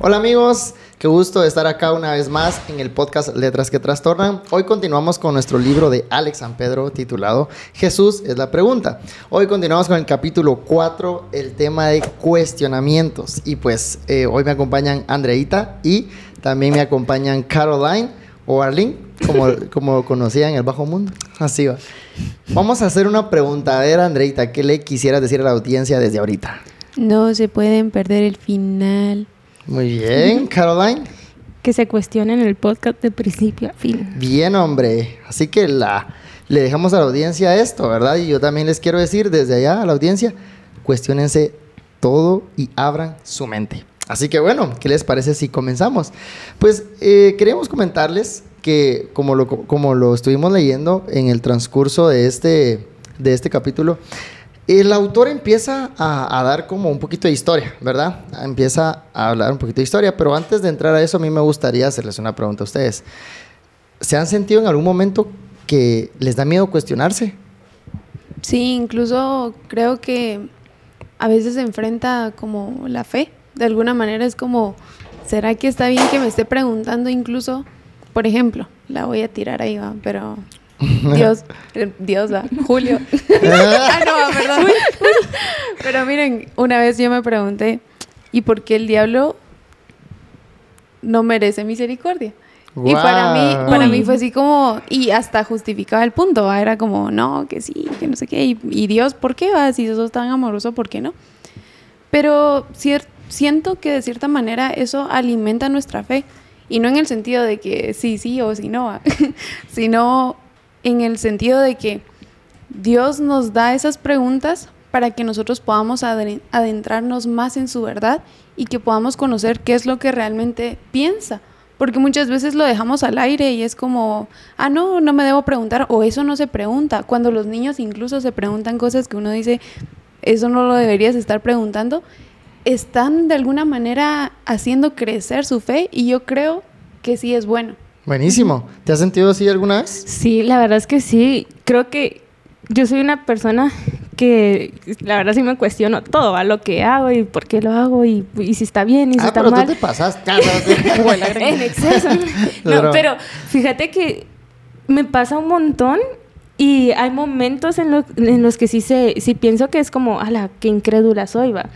Hola amigos, qué gusto estar acá una vez más en el podcast Letras que Trastornan. Hoy continuamos con nuestro libro de Alex San Pedro titulado Jesús es la pregunta. Hoy continuamos con el capítulo 4, el tema de cuestionamientos. Y pues eh, hoy me acompañan Andreita y también me acompañan Caroline o Arlene, como, como conocía en el bajo mundo. Así va. Vamos a hacer una pregunta. A ver, Andreita, ¿qué le quisieras decir a la audiencia desde ahorita? No se pueden perder el final. Muy bien, Caroline. Que se cuestionen el podcast de principio a fin. Bien, hombre. Así que la, le dejamos a la audiencia esto, ¿verdad? Y yo también les quiero decir desde allá a la audiencia, cuestionense todo y abran su mente. Así que bueno, ¿qué les parece si comenzamos? Pues eh, queríamos comentarles que como lo, como lo estuvimos leyendo en el transcurso de este, de este capítulo, el autor empieza a, a, dar como un poquito de historia, ¿verdad? Empieza a hablar un poquito de historia, pero antes de entrar a eso, a mí me gustaría hacerles una pregunta a ustedes. ¿Se han sentido en algún momento que les da miedo cuestionarse? Sí, incluso creo que a veces se enfrenta como la fe. De alguna manera es como, ¿será que está bien que me esté preguntando incluso, por ejemplo, la voy a tirar ahí, ¿va? pero Dios, Dios va, Julio. ah, no, perdón. Pero miren, una vez yo me pregunté, ¿y por qué el diablo no merece misericordia? Wow. Y para mí, para mí fue así como, y hasta justificaba el punto, ¿va? era como, no, que sí, que no sé qué, y, y Dios, ¿por qué va? Si sos tan amoroso, ¿por qué no? Pero cier siento que de cierta manera eso alimenta nuestra fe, y no en el sentido de que sí, sí o sí no, sino en el sentido de que Dios nos da esas preguntas para que nosotros podamos adentrarnos más en su verdad y que podamos conocer qué es lo que realmente piensa. Porque muchas veces lo dejamos al aire y es como, ah, no, no me debo preguntar, o eso no se pregunta. Cuando los niños incluso se preguntan cosas que uno dice, eso no lo deberías estar preguntando, están de alguna manera haciendo crecer su fe y yo creo que sí es bueno. Buenísimo. ¿Te has sentido así alguna vez? Sí, la verdad es que sí. Creo que yo soy una persona que la verdad sí me cuestiono todo, a lo que hago y por qué lo hago y, y si está bien y si ah, está pero mal. tú te pasas en exceso. No, pero fíjate que me pasa un montón y hay momentos en, lo, en los que sí, se, sí pienso que es como, ala, qué incrédula soy, va.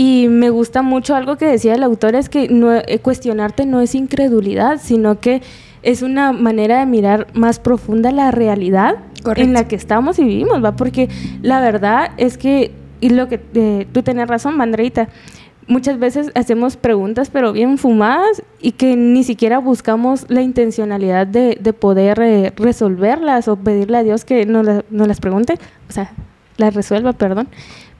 Y me gusta mucho algo que decía el autor, es que no, eh, cuestionarte no es incredulidad, sino que es una manera de mirar más profunda la realidad Correcto. en la que estamos y vivimos, ¿va? Porque la verdad es que, y lo que eh, tú tenés razón, Mandreita, muchas veces hacemos preguntas pero bien fumadas y que ni siquiera buscamos la intencionalidad de, de poder eh, resolverlas o pedirle a Dios que nos, la, nos, las pregunte, o sea, las resuelva, perdón.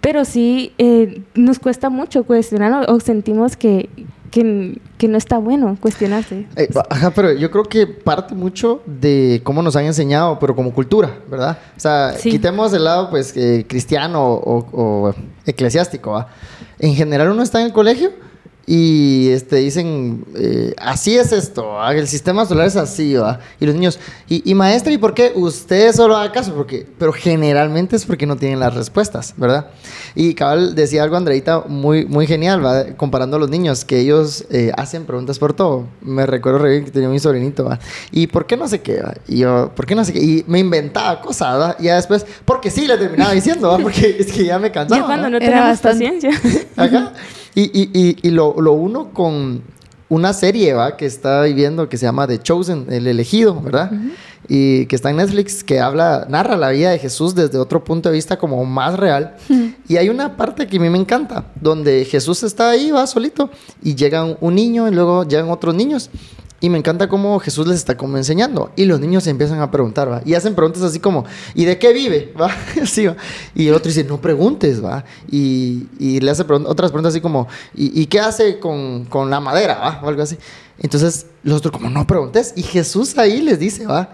Pero sí eh, nos cuesta mucho cuestionar o sentimos que, que, que, no está bueno cuestionarse. Eh, ajá, pero yo creo que parte mucho de cómo nos han enseñado, pero como cultura, ¿verdad? O sea, sí. quitemos el lado pues eh, cristiano o, o eclesiástico, ¿va? En general uno está en el colegio y este, dicen, eh, así es esto, el sistema solar es así, ¿va? Y los niños, y, y, maestra, ¿y por qué usted solo haga caso? Porque, pero generalmente es porque no tienen las respuestas, ¿verdad? Y cabal decía algo, Andreita, muy, muy genial, ¿va? Comparando a los niños, que ellos eh, hacen preguntas por todo. Me recuerdo re bien que tenía mi sobrinito, ¿va? ¿Y por qué no sé qué, ¿va? Y yo, ¿por qué no sé qué? Y me inventaba cosas, ¿va? Y ya después, porque sí, le terminaba diciendo, ¿va? Porque es que ya me cansaba. Ya cuando no tenías paciencia. Ajá. Y, y, y, y lo, lo, uno con una serie ¿va? que está viviendo que se llama The Chosen, el elegido, ¿verdad? Uh -huh. Y que está en Netflix, que habla, narra la vida de Jesús desde otro punto de vista como más real. Uh -huh. Y hay una parte que a mí me encanta, donde Jesús está ahí, va solito, y llega un niño y luego llegan otros niños. Y me encanta cómo Jesús les está como enseñando. Y los niños se empiezan a preguntar, ¿va? Y hacen preguntas así como, ¿y de qué vive? ¿Va? Así, ¿va? Y el otro dice, no preguntes, ¿va? Y, y le hace otras preguntas así como, ¿y, qué hace con, con, la madera? ¿Va? O algo así. Entonces, los otros como, no preguntes. Y Jesús ahí les dice, ¿va?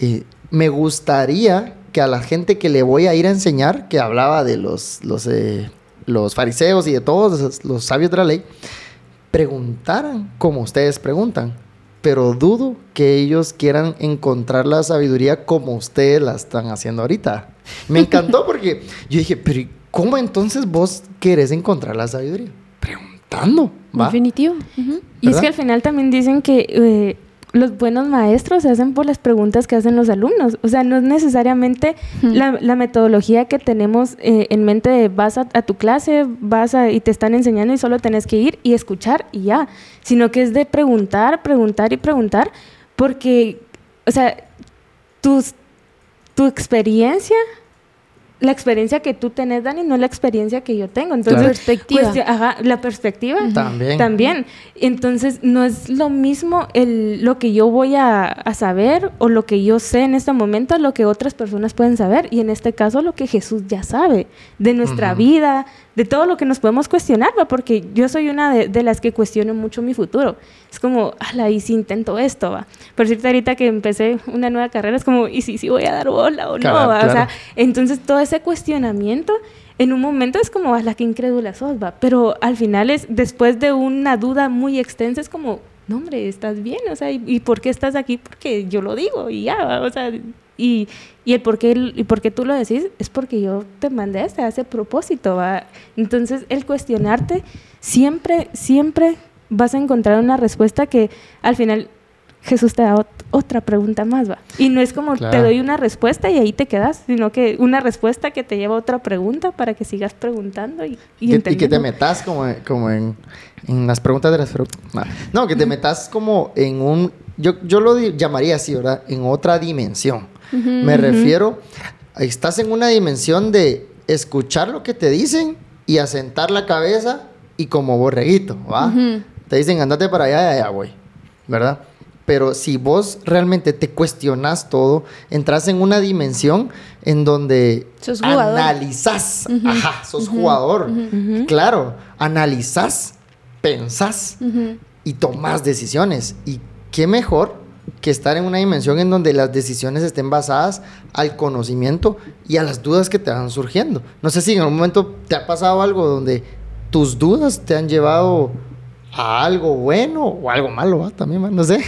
Eh, me gustaría que a la gente que le voy a ir a enseñar, que hablaba de los, los, eh, los fariseos y de todos los sabios de la ley, preguntaran como ustedes preguntan pero dudo que ellos quieran encontrar la sabiduría como ustedes la están haciendo ahorita. Me encantó porque yo dije, pero ¿cómo entonces vos querés encontrar la sabiduría? Preguntando. ¿va? Definitivo. Y es que al final también dicen que eh, los buenos maestros se hacen por las preguntas que hacen los alumnos. O sea, no es necesariamente la, metodología que tenemos eh, en mente de vas a, tu clase, vas a, y te están enseñando y solo tenés que ir y escuchar y ya, sino que es de preguntar, preguntar y preguntar, porque, o sea, tu experiencia la experiencia que tú tenés, Dani, no es la experiencia que yo tengo. Entonces, la perspectiva. Pues, ajá, la perspectiva. También. También. Entonces, no es lo mismo el, lo que yo voy a, a, saber o lo que yo sé en este momento, lo que otras personas pueden saber. Y en este caso, lo que Jesús ya sabe de nuestra vida, de todo lo que nos podemos cuestionar, ¿va? porque yo soy una de, las que cuestiono mucho mi futuro. Es como, ala, ¿y si intento esto? ¿va? Por cierto, ahorita que empecé una nueva carrera, es como, ¿y si, si voy a dar bola o no? ¿va? O sea, entonces todo ese cuestionamiento en un momento es como, ala, qué incrédula sos, ¿va? Pero al final es, después de una duda muy extensa, es como, no, hombre, estás bien, o sea, ¿y, por qué estás aquí? Porque yo lo digo y ya, o sea, y, y el por qué, y por qué tú lo decís es porque yo te mandé a ese propósito. ¿va? Entonces, el cuestionarte, siempre, siempre vas a encontrar una respuesta que al final Jesús te da otra pregunta más, va. Y no es como te doy una respuesta y ahí te quedas, sino que una respuesta que te lleva a otra pregunta para que sigas preguntando y, y, y que te metas como, como en, en, las preguntas de las No, que te metas como en un... Yo, yo lo llamaría así, ¿verdad? En otra dimensión. Me refiero, estás en una dimensión de escuchar lo que te dicen y asentar la cabeza y como borreguito, ¿va? Te dicen, andate para allá allá voy, ¿verdad? Pero si vos realmente te cuestionas todo, entras en una dimensión en donde analizás, ajá, sos jugador, claro, analizás, pensás y tomás decisiones. Y qué mejor que estar en una dimensión en donde las decisiones estén basadas al conocimiento y a las dudas que te van surgiendo. No sé si en algún momento te ha pasado algo donde tus dudas te han llevado a algo bueno o algo malo, también, no sé.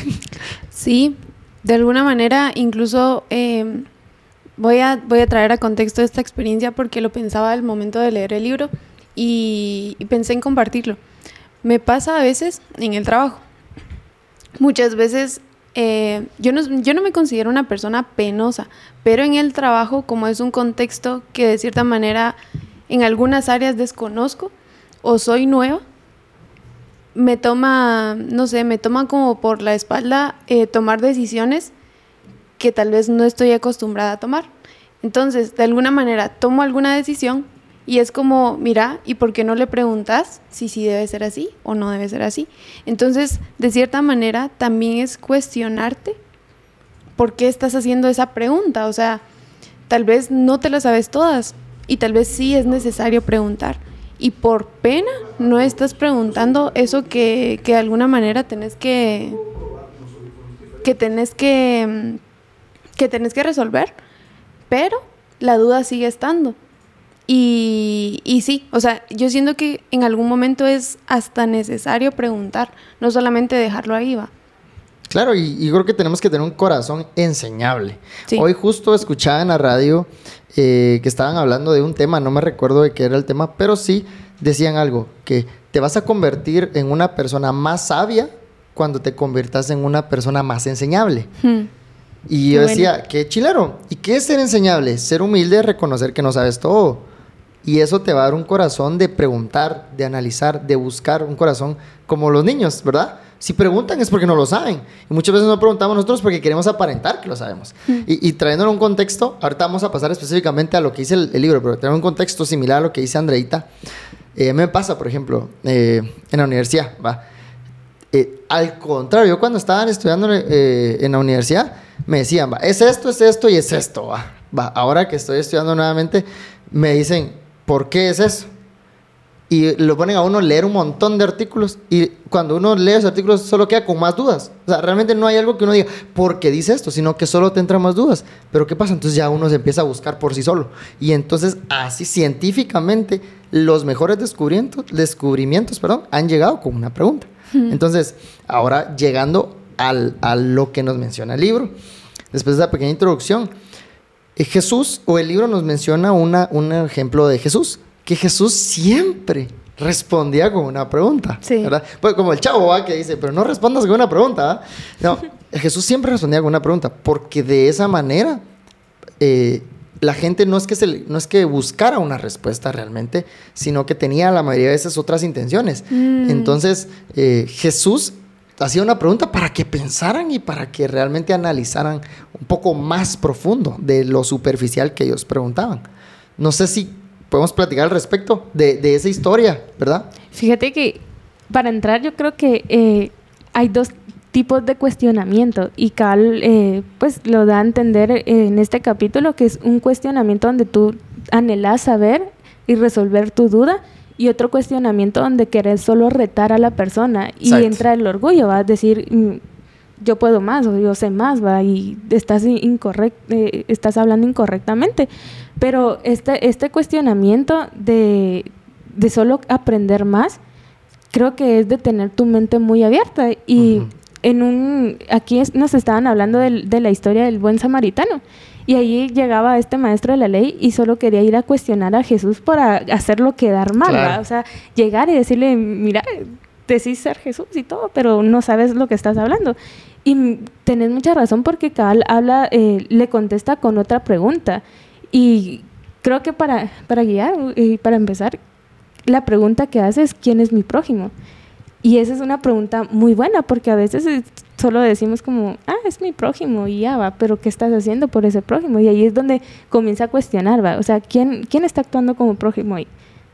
Sí, de alguna manera incluso em, voy, a, voy a traer a contexto esta experiencia porque lo pensaba al momento de leer el libro y pensé en compartirlo. Me pasa a veces en el trabajo. Muchas veces eh, yo, no, yo no me considero una persona penosa, pero en el trabajo, como es un contexto que de cierta manera en algunas áreas desconozco o soy nueva, me toma, no sé, me toma como por la espalda eh, tomar decisiones que tal vez no estoy acostumbrada a tomar. Entonces, de alguna manera, tomo alguna decisión y es como, mira, ¿y por qué no le preguntas si sí debe ser así o no debe ser así? Entonces, de cierta manera, también es cuestionarte por qué estás haciendo esa pregunta. O sea, tal vez no te lo sabes todas y tal vez sí es necesario preguntar. Y por pena no estás preguntando eso que, que de alguna manera tenés que, que tenés que, que tenés que resolver, pero la duda sigue estando. Y, y, sí, o sea, yo siento que en algún momento es hasta necesario preguntar, no solamente dejarlo ahí, va. Claro, y, creo que tenemos que tener un corazón enseñable. Hoy justo escuchaba en la radio eh, que estaban hablando de un tema, no me recuerdo de qué era el tema, pero sí decían algo, que te vas a convertir en una persona más sabia cuando te conviertas en una persona más enseñable. Hmm. Y yo decía, qué chilero. ¿Y qué es ser enseñable? Ser humilde, reconocer que no sabes todo y eso te va a dar un corazón de preguntar, de analizar, de buscar, un corazón como los niños, ¿verdad? Si preguntan es porque no lo saben. Y muchas veces no preguntamos nosotros porque queremos aparentar que lo sabemos. Mm. Y, y trayéndolo un contexto, ahorita vamos a pasar específicamente a lo que dice el, libro, pero tener un contexto similar a lo que dice Andreita. Eh, me pasa, por ejemplo, eh, en la universidad, ¿va? Eh, al contrario, yo cuando estaban estudiando en la universidad, me decían, va, es esto, es esto y es esto, va. va. Ahora que estoy estudiando nuevamente, me dicen, ¿Por qué es eso? Y lo ponen a uno leer un montón de artículos y cuando uno lee esos artículos solo queda con más dudas. O sea, realmente no hay algo que uno diga, ¿por qué dice esto? Sino que solo te entran más dudas. Pero ¿qué pasa? Entonces ya uno se empieza a buscar por sí solo. Y entonces así científicamente los mejores descubrimientos, descubrimientos perdón, han llegado con una pregunta. Entonces, ahora llegando al, a lo que nos menciona el libro. Después de esa pequeña introducción, eh, Jesús o el libro nos menciona una, un ejemplo de Jesús, que Jesús siempre respondía con una pregunta. ¿verdad? Pues como el chavo ¿va? que dice, pero no respondas con una pregunta. No, Jesús siempre respondía con una pregunta, porque de esa manera eh, la gente no es, que se, no es que buscara una respuesta realmente, sino que tenía la mayoría de veces otras intenciones. Mm. Entonces, eh, Jesús hacía una pregunta para que pensaran y para que realmente analizaran un poco más profundo de lo superficial que ellos preguntaban. No sé si podemos platicar al respecto de, esa historia, ¿verdad? Fíjate que para entrar yo creo que eh, hay dos tipos de cuestionamiento y Cal eh, pues lo da a entender en este capítulo que es un cuestionamiento donde tú anhelas saber y resolver tu duda y otro cuestionamiento donde querés solo retar a la persona y entra el orgullo, va a decir mm, yo puedo más o yo sé más, va y estás incorrect, eh, estás hablando incorrectamente. Pero este, este cuestionamiento de, de solo aprender más, creo que es de tener tu mente muy abierta. Y en un, aquí nos estaban hablando de, la historia del buen samaritano. Y ahí llegaba este maestro de la ley y solo quería ir a cuestionar a Jesús para hacerlo quedar mal, O sea, llegar y decirle, mira, decís ser Jesús y todo, pero no sabes lo que estás hablando. Y tenés mucha razón porque Cabal habla, eh, le contesta con otra pregunta. Y creo que para, para guiar y para empezar, la pregunta que hace es, ¿quién es mi prójimo? Y esa es una pregunta muy buena porque a veces solo decimos como, ah, es mi prójimo y ya va, pero ¿qué estás haciendo por ese prójimo? Y ahí es donde comienza a cuestionar, va, o sea, ¿quién, quién está actuando como prójimo ahí?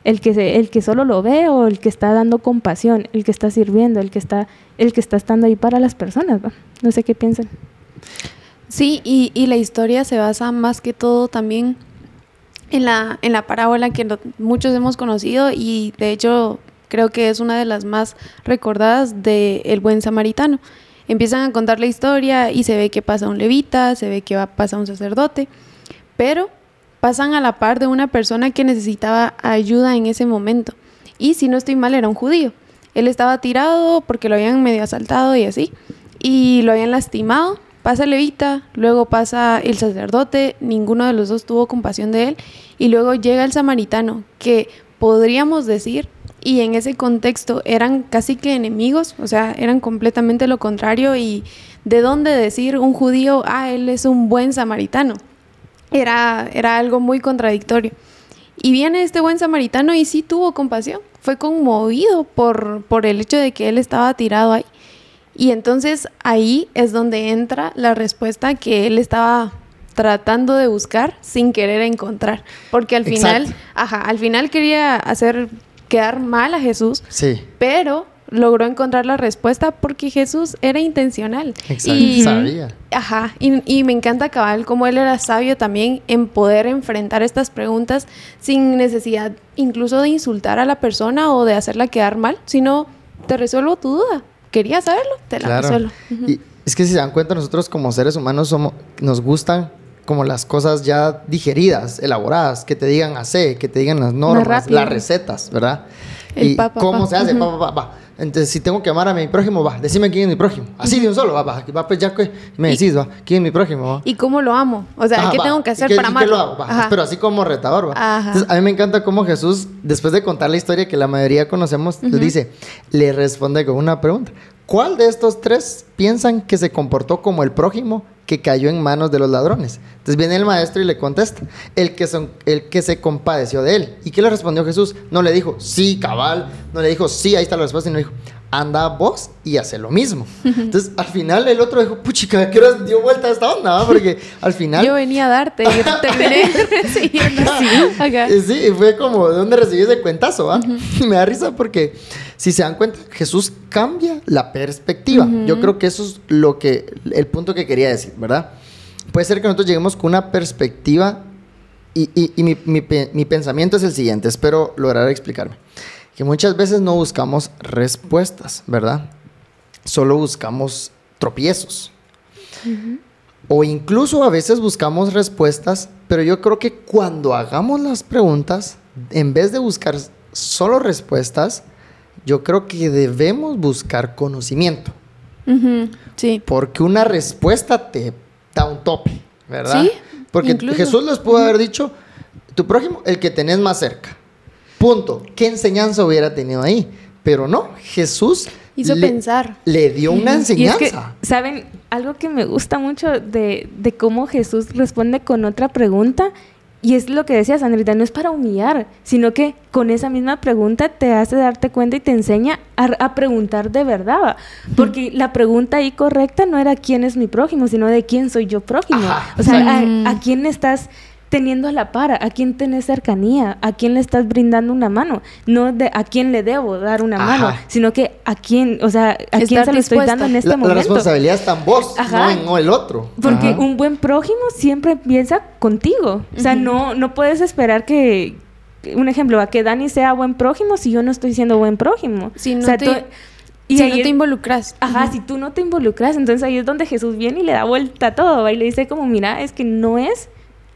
El que, el que solo lo ve o el que está dando compasión, el que está sirviendo, el que está, el que está estando ahí para las personas, va. No sé qué piensan. Sí, y, y la historia se basa más que todo también en la, en la parábola que muchos hemos conocido y de hecho Creo que es una de las más recordadas de El Buen Samaritano. Empiezan a contar la historia y se ve que pasa un levita, se ve que va, pasa un sacerdote, pero pasan a la par de una persona que necesitaba ayuda en ese momento. Y si no estoy mal, era un judío. Él estaba tirado porque lo habían medio asaltado y así, y lo habían lastimado. Pasa el levita, luego pasa el sacerdote, ninguno de los dos tuvo compasión de él, y luego llega el samaritano, que podríamos decir y en ese contexto eran casi que enemigos, o sea, eran completamente lo contrario y de dónde decir un judío, ah, él es un buen samaritano. Era, era algo muy contradictorio. Y viene este buen samaritano y sí tuvo compasión, fue conmovido por, por el hecho de que él estaba tirado ahí. Y entonces ahí es donde entra la respuesta que él estaba tratando de buscar sin querer encontrar, porque al final, ajá, al final quería hacer quedar mal a Jesús. Sí. Pero logró encontrar la respuesta porque Jesús era intencional. Exacto. Y, sabía. Ajá. Y, me encanta cabal como él era sabio también en poder enfrentar estas preguntas sin necesidad incluso de insultar a la persona o de hacerla quedar mal, sino te resuelvo tu duda. Quería saberlo, te la resuelvo. Y es que si se dan cuenta, nosotros como seres humanos somos, nos gustan como las cosas ya digeridas, elaboradas, que te digan hacer, que te digan las normas, las recetas, ¿verdad? y cómo se hace. Entonces, si tengo que amar a mi prójimo, va, decime quién es mi prójimo. Así de un solo, va, va, va, pues ya que me decís, va, quién es mi prójimo, va. ¿Y cómo lo amo? O sea, ¿qué tengo que hacer para amarlo? Pero así como retador, va. Entonces, a mí me encanta cómo Jesús, después de contar la historia que la mayoría conocemos, le dice, le responde con una pregunta. ¿Cuál de estos tres piensan que se comportó como el prójimo que cayó en manos de los ladrones. Entonces viene el maestro y le contesta, el que, son, el que se compadeció de él. ¿Y qué le respondió Jesús? No le dijo, sí, cabal, no le dijo, sí, ahí está la respuesta, sino dijo, anda vos y hace lo mismo. Entonces, al final el otro dijo, puchica, ¿qué hora dio vuelta a esta onda? Porque al final... Yo venía a darte y terminé recibiendo así. Sí, fue como, ¿de dónde recibí ese cuentazo? Me da risa porque, si se dan cuenta, Jesús cambia la perspectiva. Yo creo que eso es lo que, el punto que quería decir, ¿verdad? Puede ser que nosotros lleguemos con una perspectiva y, y, mi, mi, mi pensamiento es el siguiente, espero lograr explicarme que muchas veces no buscamos respuestas, ¿verdad? Solo buscamos tropiezos. O incluso a veces buscamos respuestas, pero yo creo que cuando hagamos las preguntas, en vez de buscar solo respuestas, yo creo que debemos buscar conocimiento. Sí. Porque una respuesta te da un tope, ¿verdad? Sí. Porque Jesús les pudo haber dicho, tu prójimo, el que tenés más cerca. Punto. ¿Qué enseñanza hubiera tenido ahí? Pero no, Jesús hizo le, pensar. Le dio una enseñanza. ¿Saben? Algo que me gusta mucho de, de, cómo Jesús responde con otra pregunta, y es lo que decías, Andrita, no es para humillar, sino que con esa misma pregunta te hace darte cuenta y te enseña a, preguntar de verdad. Porque la pregunta ahí correcta no era quién es mi prójimo, sino de quién soy yo prójimo. O sea, a, a quién estás teniendo a la par, a quién tenés cercanía, a quién le estás brindando una mano, no de a quién le debo dar una mano, sino que a quién, o sea, a quién se lo estoy dando en este momento. La responsabilidad está en vos, no en el otro. Porque un buen prójimo siempre piensa contigo, o sea, no, no puedes esperar que, un ejemplo, a que Dani sea buen prójimo si yo no estoy siendo buen prójimo. Si no te... y si no te involucras. Ajá, si tú no te involucras, entonces ahí es donde Jesús viene y le da vuelta a todo, y le dice como, mira, es que no es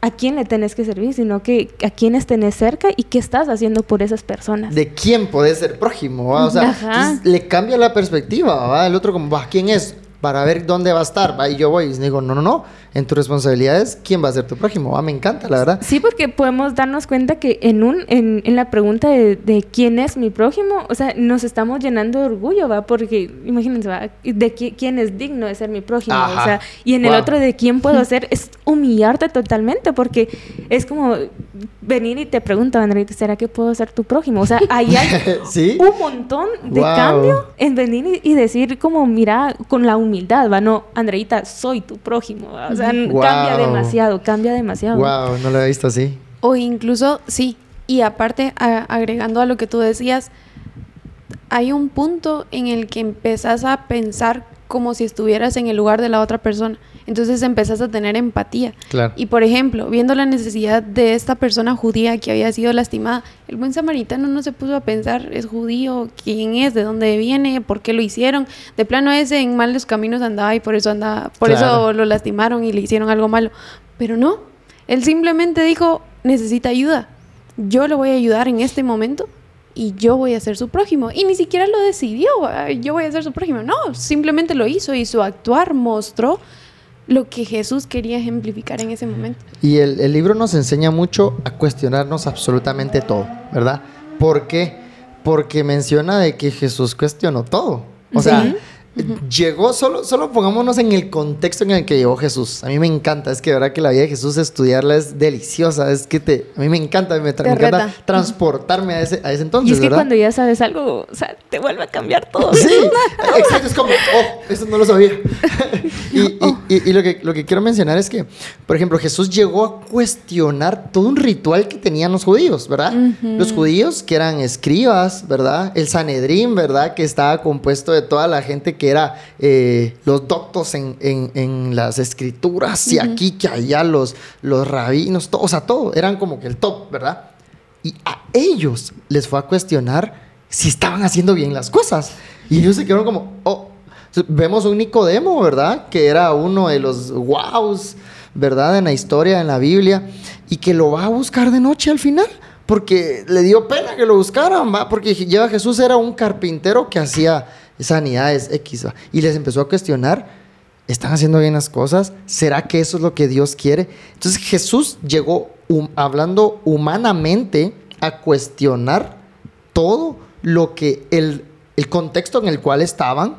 a quién le tenés que servir, sino que a quiénes tenés cerca y qué estás haciendo por esas personas. De quién podés ser prójimo, o sea, le cambia la perspectiva, ¿va? El otro como, ¿va? ¿quién es? Para ver dónde va a estar, ¿va? Y yo voy y digo, no, no, no, en tus responsabilidades, ¿quién va a ser tu prójimo? Ah, me encanta, la verdad. Sí, porque podemos darnos cuenta que en un en, en la pregunta de, quién es mi prójimo, o sea, nos estamos llenando de orgullo, ¿va? Porque, imagínense, ¿va? De quién es digno de ser mi prójimo, o sea, y en el otro de quién puedo ser, es humillarte totalmente, porque es como venir y te pregunto, Andreita, ¿será que puedo ser tu prójimo? O sea, ahí hay un montón de cambio en venir y, decir como, mira, con la humildad, ¿va? No, Andreita, soy tu prójimo, ¿va? O sea, cambia demasiado, cambia demasiado. Wow, no lo había visto así. O incluso, sí, y aparte, agregando a lo que tú decías, hay un punto en el que empezás a pensar como si estuvieras en el lugar de la otra persona. Entonces empezás a tener empatía. Y por ejemplo, viendo la necesidad de esta persona judía que había sido lastimada, el buen samaritano no se puso a pensar, es judío, quién es, de dónde viene, por qué lo hicieron. De plano ese en malos caminos andaba y por eso andaba, por eso lo lastimaron y le hicieron algo malo. Pero no, él simplemente dijo, necesita ayuda. Yo le voy a ayudar en este momento y yo voy a ser su prójimo. Y ni siquiera lo decidió, yo voy a ser su prójimo. No, simplemente lo hizo y su actuar mostró lo que Jesús quería ejemplificar en ese momento. Y el, libro nos enseña mucho a cuestionarnos absolutamente todo, ¿verdad? ¿Por qué? Porque menciona de que Jesús cuestionó todo. O sea, llegó, solo, solo pongámonos en el contexto en el que llegó Jesús. A mí me encanta, es que de verdad que la vida de Jesús estudiarla es deliciosa, es que te, a mí me encanta, me, encanta transportarme a ese, a ese entonces. Y es que cuando ya sabes algo, o sea, te vuelve a cambiar todo. Sí, exacto, es como, oh, eso no lo sabía. Oh. y, y, lo, que, lo que quiero mencionar es que, por ejemplo, Jesús llegó a cuestionar todo un ritual que tenían los judíos, ¿verdad? Los judíos que eran escribas, ¿verdad? El Sanedrín, ¿verdad? Que estaba compuesto de toda la gente que era eh, los doctos en, las escrituras y aquí que allá los, los rabinos, todo, o sea, todo, eran como que el top, ¿verdad? Y a ellos les fue a cuestionar si estaban haciendo bien las cosas. Y ellos se quedaron como, oh, vemos un Nicodemo, ¿verdad? Que era uno de los wows, ¿verdad? En la historia, en la Biblia, y que lo va a buscar de noche al final porque le dio pena que lo buscaran, ¿va? porque lleva Jesús era un carpintero que hacía sanidades X. Y les empezó a cuestionar, ¿están haciendo bien las cosas? ¿Será que eso es lo que Dios quiere? Entonces Jesús llegó hablando humanamente a cuestionar todo lo que el, el contexto en el cual estaban.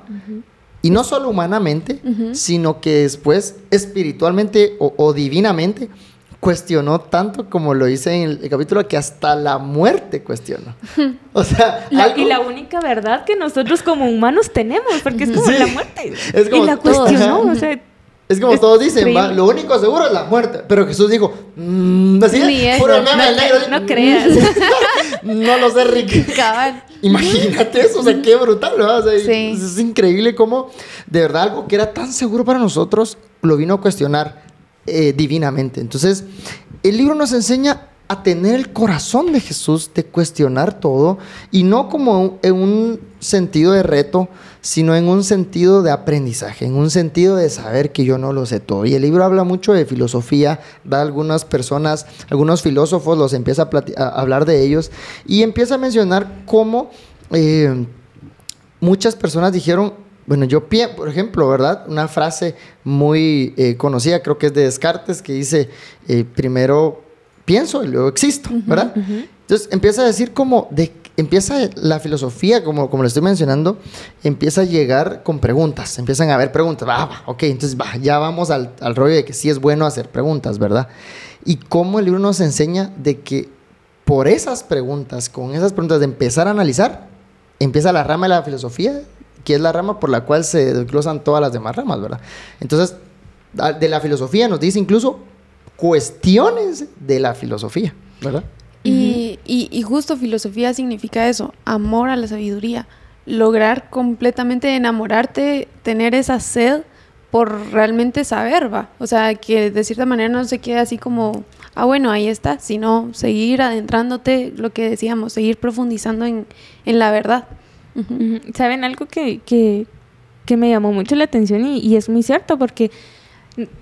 Y no solo humanamente, sino que después espiritualmente o divinamente cuestionó tanto como lo hice en el, capítulo que hasta la muerte cuestionó. O sea, y la única verdad que nosotros como humanos tenemos, porque es como la muerte. y la cuestionó, o sea, es como todos dicen, lo único seguro es la muerte. Pero Jesús dijo, mmm, así puro no, negro. No, creas. no lo sé, Rick. Imagínate eso, o sea, qué brutal, ¿verdad? O es, increíble cómo de verdad algo que era tan seguro para nosotros lo vino a cuestionar. Eh, divinamente. Entonces, el libro nos enseña a tener el corazón de Jesús, de cuestionar todo, y no como en un sentido de reto, sino en un sentido de aprendizaje, en un sentido de saber que yo no lo sé todo. Y el libro habla mucho de filosofía, da algunas personas, algunos filósofos los empieza a, hablar de ellos, y empieza a mencionar cómo eh, muchas personas dijeron, bueno, yo, por ejemplo, ¿verdad? Una frase muy eh, conocida, creo que es de Descartes, que dice, eh, primero pienso y luego existo, ¿verdad? Entonces empieza a decir como, de, empieza la filosofía, como, como le estoy mencionando, empieza a llegar con preguntas, empiezan a haber preguntas, va, va, ok, entonces va, ya vamos al, al rollo de que sí es bueno hacer preguntas, ¿verdad? Y cómo el libro nos enseña de que por esas preguntas, con esas preguntas de empezar a analizar, empieza la rama de la filosofía, que es la rama por la cual se desglosan todas las demás ramas, ¿verdad? Entonces, de la filosofía nos dice incluso cuestiones de la filosofía, ¿verdad? Y, y, justo filosofía significa eso, amor a la sabiduría, lograr completamente enamorarte, tener esa sed por realmente saber, va. O sea, que de cierta manera no se quede así como, ah, bueno, ahí está, sino seguir adentrándote, lo que decíamos, seguir profundizando en, en la verdad. ¿Saben algo que, que, que, me llamó mucho la atención y, y, es muy cierto? Porque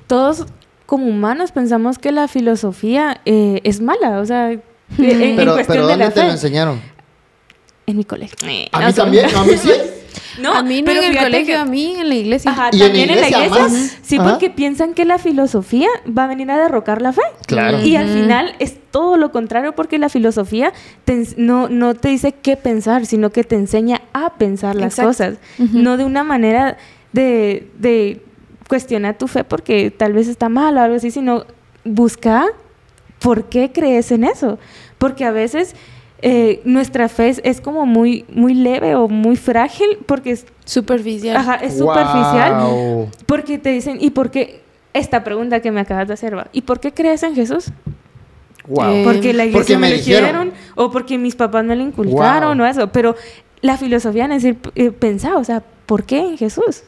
todos como humanos pensamos que la filosofía eh, es mala, o sea, en, pero, cuestión pero ¿dónde te lo enseñaron? En mi colegio. A mí también, a mí sí. No, a mí no pero en el colegio, a mí en la iglesia. Ajá, también en, la iglesia. Sí, porque piensan que la filosofía va a venir a derrocar la fe. Claro. Y al final es todo lo contrario porque la filosofía no, no te dice qué pensar, sino que te enseña a pensar las cosas. No de una manera de, de cuestionar tu fe porque tal vez está mal o algo así, sino busca por qué crees en eso. Porque a veces eh, nuestra fe es, como muy, muy leve o muy frágil porque es superficial. Ajá, es superficial. Porque te dicen, ¿y por qué? Esta pregunta que me acabas de hacer, ¿va? ¿y por qué crees en Jesús? Wow. porque la iglesia me, dijeron, o porque mis papás me lo inculcaron o eso. Pero la filosofía es decir, eh, pensar, o sea, ¿por qué en Jesús?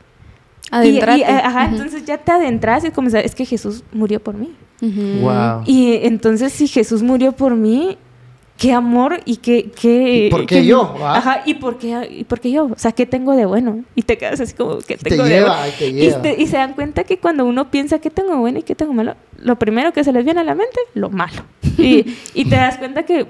Adentrarte. Eh, ajá, entonces ya te adentras y como es que Jesús murió por mí. Wow. Y entonces si Jesús murió por mí, qué amor y qué... qué ¿Por qué yo? Ajá, ¿y por qué, ¿y por qué yo? O sea, ¿qué tengo de bueno? Y te quedas así como, ¿qué tengo te de lleva, bueno? Te lleva. Y, se dan cuenta que cuando uno piensa qué tengo bueno y qué tengo malo, lo primero que se les viene a la mente, lo malo. Y, y te das cuenta que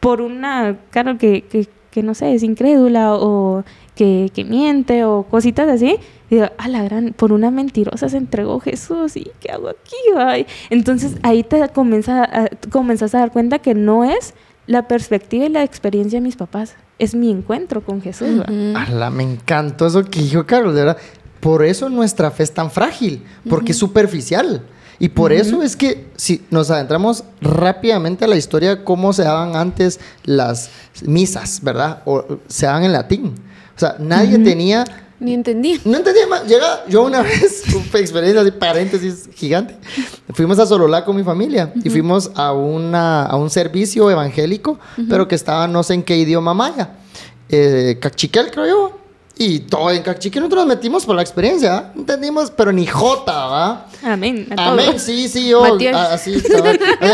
por una, claro, que, que, que no sé, es incrédula o que, que miente o cositas así, digo, a la gran, por una mentirosa se entregó Jesús y ¿qué hago aquí? Ay? Entonces ahí te comienza a, comienzas a dar cuenta que no es la perspectiva y la experiencia de mis papás. Es mi encuentro con Jesús. me encantó eso que dijo Carlos, de verdad. Por eso nuestra fe es tan frágil, porque es superficial. Y por eso es que si nos adentramos rápidamente a la historia, cómo se daban antes las misas, ¿verdad? O se daban en latín. O sea, nadie tenía ni entendí. No entendía más. Llega, yo una vez, una experiencia de paréntesis gigante. Fuimos a Sololá con mi familia y fuimos a, una, a un servicio evangélico, pero que estaba no sé en qué idioma maya. Eh, cachiquel, creo yo. Y todo en cachiquel. Nosotros nos metimos por la experiencia. ¿eh? Entendimos, pero ni jota, ¿va? Amén. Amén, sí, sí, yo. Así,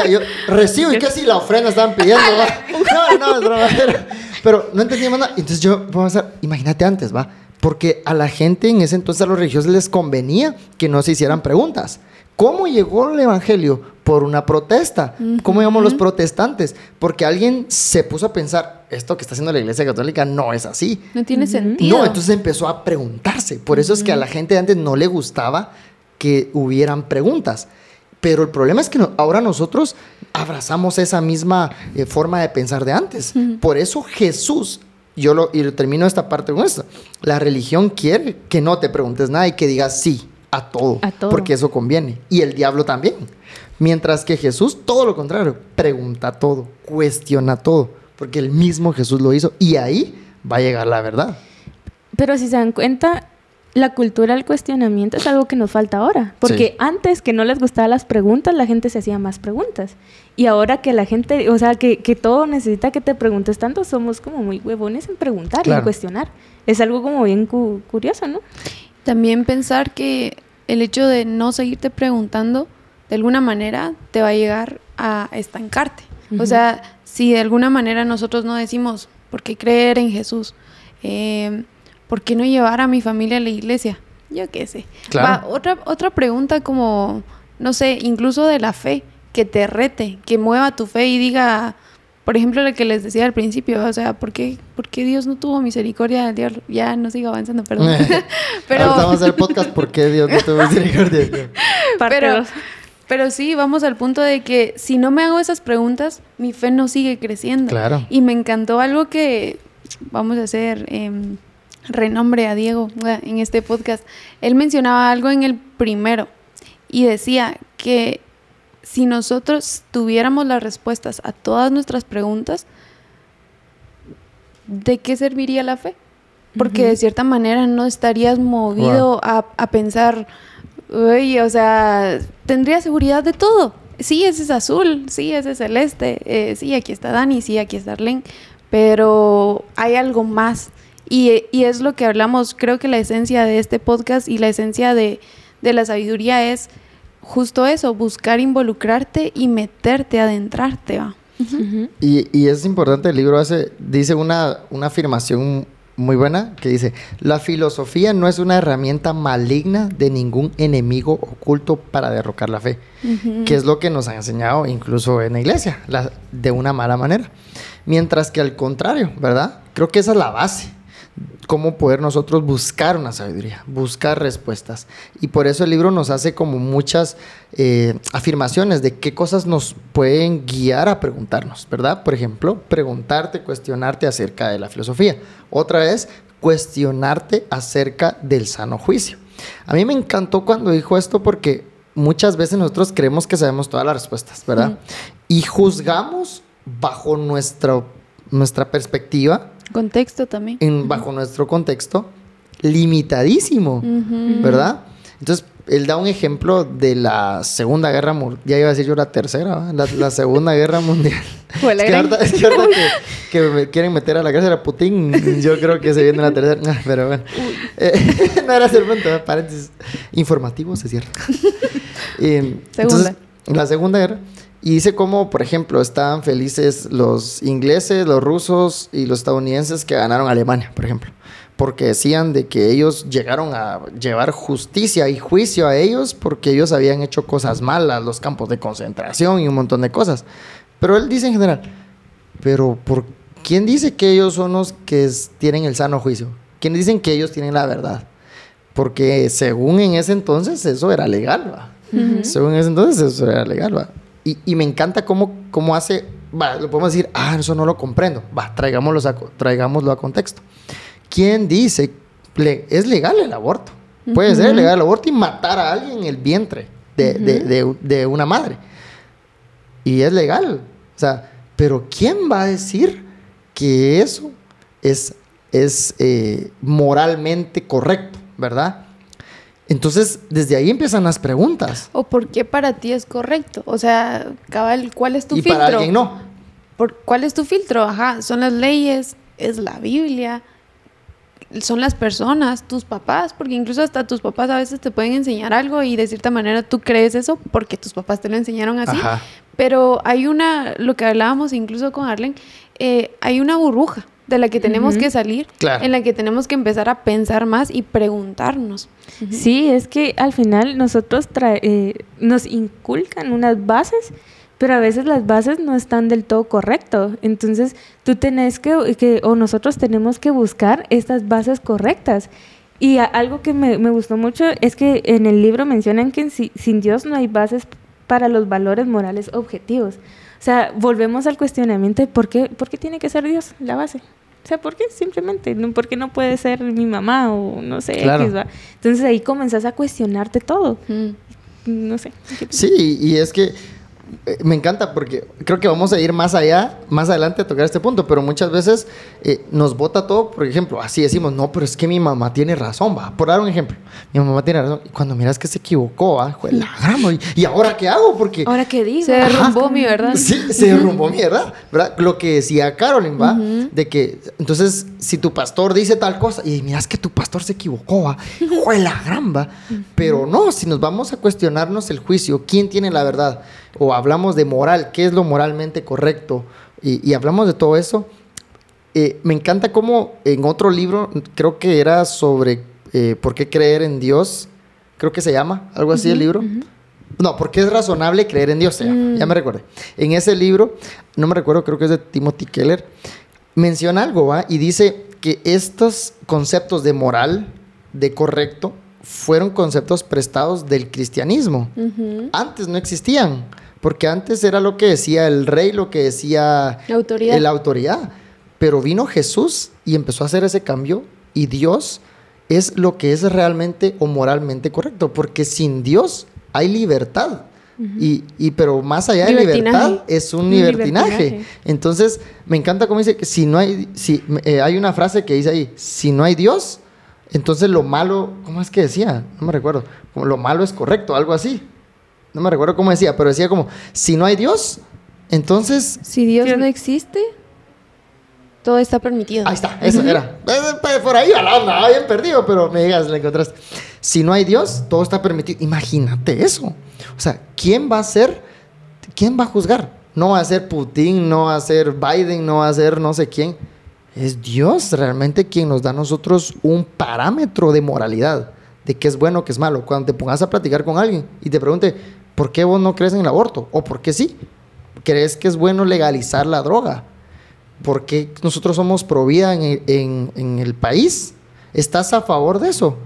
yo recibo y casi la ofrenda estaban pidiendo, ¿va? No, no, es Pero, pero no entendíamos nada. Entonces yo, vamos a imagínate antes, ¿va? Porque a la gente en ese entonces a los religiosos les convenía que no se hicieran preguntas. ¿Cómo llegó el Evangelio? Por una protesta. ¿Cómo llamamos los protestantes? Porque alguien se puso a pensar, esto que está haciendo la Iglesia Católica no es así. No tiene sentido. No, entonces empezó a preguntarse. Por eso es que a la gente de antes no le gustaba que hubieran preguntas. Pero el problema es que ahora nosotros abrazamos esa misma eh, forma de pensar de antes. Por eso Jesús yo lo, y termino esta parte con esto. La religión quiere que no te preguntes nada y que digas sí a todo, a todo. Porque eso conviene. Y el diablo también. Mientras que Jesús, todo lo contrario, pregunta todo, cuestiona todo. Porque el mismo Jesús lo hizo. Y ahí va a llegar la verdad. Pero si se dan cuenta, la cultura del cuestionamiento es algo que nos falta ahora. Porque antes que no les gustaban las preguntas, la gente se hacía más preguntas. Y ahora que la gente, o sea, que, que todo necesita que te preguntes tanto, somos como muy huevones en preguntar y en cuestionar. Es algo como bien curioso, ¿no? También pensar que el hecho de no seguirte preguntando, de alguna manera, te va a llegar a estancarte. O sea, si de alguna manera nosotros no decimos, ¿por qué creer en Jesús? Eh, ¿por qué no llevar a mi familia a la iglesia? Yo qué sé. otra, otra pregunta como, no sé, incluso de la fe, que te rete, que mueva tu fe y diga, por ejemplo, lo que les decía al principio, o sea, ¿por qué, por qué Dios no tuvo misericordia del diablo? Ya no sigo avanzando, perdón. pero Ahorita vamos a hacer podcast, ¿por qué Dios no tuvo misericordia pero, pero sí, vamos al punto de que si no me hago esas preguntas, mi fe no sigue creciendo. Claro. Y me encantó algo que vamos a hacer em, renombre a Diego en este podcast. Él mencionaba algo en el primero y decía que si nosotros tuviéramos las respuestas a todas nuestras preguntas, ¿de qué serviría la fe? Porque de cierta manera no estarías movido a, pensar, oye, o sea, tendría seguridad de todo. Sí, ese es azul, sí, ese es celeste, eh, sí, aquí está Dani, sí, aquí está Arlene, pero hay algo más. Y, y, es lo que hablamos, creo que la esencia de este podcast y la esencia de, de la sabiduría es justo eso, buscar involucrarte y meterte, adentrarte. ¿va? y, y, es importante, el libro hace, dice una, una afirmación muy buena que dice, la filosofía no es una herramienta maligna de ningún enemigo oculto para derrocar la fe, que es lo que nos han enseñado incluso en la iglesia, de una mala manera. Mientras que al contrario, ¿verdad? Creo que esa es la base cómo poder nosotros buscar una sabiduría, buscar respuestas. Y por eso el libro nos hace como muchas eh, afirmaciones de qué cosas nos pueden guiar a preguntarnos, ¿verdad? Por ejemplo, preguntarte, cuestionarte acerca de la filosofía. Otra es cuestionarte acerca del sano juicio. A mí me encantó cuando dijo esto porque muchas veces nosotros creemos que sabemos todas las respuestas, ¿verdad? Y juzgamos bajo nuestra, nuestra perspectiva Contexto también. En, bajo nuestro contexto, limitadísimo, ¿verdad? Entonces, él da un ejemplo de la Segunda Guerra Mundial. Ya iba a decir yo la tercera, la, Segunda Guerra Mundial. es, que ahorita, es que, que, me quieren meter a la cárcel a Putin, yo creo que se viene la tercera. Ah, pero bueno. Eh, no era el punto, paréntesis. Informativos, es cierto. segunda. la Segunda Guerra. Y dice cómo, por ejemplo, estaban felices los ingleses, los rusos y los estadounidenses que ganaron Alemania, por ejemplo. Porque decían de que ellos llegaron a llevar justicia y juicio a ellos porque ellos habían hecho cosas malas, los campos de concentración y un montón de cosas. Pero él dice en general, pero ¿por quién dice que ellos son los que tienen el sano juicio? ¿Quién dicen que ellos tienen la verdad? Porque según en ese entonces eso era legal, ¿va? Según en ese entonces eso era legal, ¿va? Y, me encanta cómo, cómo hace, va, lo podemos decir, ah, eso no lo comprendo, va, traigámoslo a, traigámoslo a contexto. ¿Quién dice, es legal el aborto? Puede ser legal el aborto y matar a alguien en el vientre de, de, de, una madre. Y es legal. O sea, pero ¿quién va a decir que eso es, es eh, moralmente correcto, verdad? Entonces, desde ahí empiezan las preguntas. ¿O por qué para ti es correcto? O sea, cabal, ¿cuál es tu filtro? Y para alguien no. ¿Por, ¿Cuál es tu filtro? Ajá, son las leyes, es la Biblia, son las personas, tus papás, porque incluso hasta tus papás a veces te pueden enseñar algo y de cierta manera tú crees eso porque tus papás te lo enseñaron así. Pero hay una, lo que hablábamos incluso con Arlen, eh, hay una burbuja de la que tenemos que salir, en la que tenemos que empezar a pensar más y preguntarnos. Sí, es que al final nosotros eh, nos inculcan unas bases, pero a veces las bases no están del todo correctas. Entonces tú tenés que, o nosotros tenemos que buscar estas bases correctas. Y algo que me, gustó mucho es que en el libro mencionan que sin Dios no hay bases para los valores morales objetivos. O sea, volvemos al cuestionamiento de por qué, por qué tiene que ser Dios la base. O sea, ¿por qué? Simplemente, ¿por qué no puede ser mi mamá o no sé? Entonces ahí comenzás a cuestionarte todo. Mm. No sé. Sí, y es que me encanta porque creo que vamos a ir más allá, más adelante a tocar este punto, pero muchas veces eh, nos bota todo, por ejemplo, así decimos, no, pero es que mi mamá tiene razón, va, por dar un ejemplo, mi mamá tiene razón, y cuando miras que se equivocó, va, la grama, y, ahora qué hago, porque... Ahora qué digo, se derrumbó mi verdad. Sí, se derrumbó mi verdad, ¿verdad? Lo que decía Carolyn, va, de que, entonces, si tu pastor dice tal cosa, y miras que tu pastor se equivocó, va, la gramba, pero no, si nos vamos a cuestionarnos el juicio, ¿quién tiene la verdad? O hablamos de moral, qué es lo moralmente correcto, y, hablamos de todo eso, eh, me encanta cómo en otro libro, creo que era sobre eh, por qué creer en Dios, creo que se llama, algo así el libro. No, porque es razonable creer en Dios. Ya, Mm. ya me recuerdo. En ese libro, no me recuerdo, creo que es de Timothy Keller, menciona algo, ¿va? Y dice que estos conceptos de moral, de correcto, fueron conceptos prestados del cristianismo. Antes no existían, porque antes era lo que decía el rey, lo que decía La autoridad. la autoridad. Pero vino Jesús y empezó a hacer ese cambio y Dios es lo que es realmente o moralmente correcto, porque sin Dios hay libertad. y, y- pero más allá de libertad es un libertinaje. libertinaje. Entonces, me encanta cómo dice que si no hay, si eh, hay una frase que dice ahí, si no hay Dios, entonces lo malo, ¿cómo es que decía? No me recuerdo. Lo malo es correcto, algo así. No me recuerdo cómo decía, pero decía como, si no hay Dios, entonces Si Dios no existe, todo está permitido. Ahí está, eso era. Eh, pues, Por ahí va la onda, ah, bien perdido, pero me digas, la encontraste. Si no hay Dios, todo está permitido. Imagínate eso. O sea, ¿quién va a ser, quién va a juzgar? No va a ser Putin, no va a ser Biden, no va a ser no sé quién. Es Dios realmente quien nos da a nosotros un parámetro de moralidad, de qué es bueno, qué es malo. Cuando te pongas a platicar con alguien y te pregunte, ¿por qué vos no crees en el aborto? ¿O por qué sí? ¿Crees que es bueno legalizar la droga? ¿Por qué nosotros somos pro vida en, en el país? ¿Estás a favor de eso?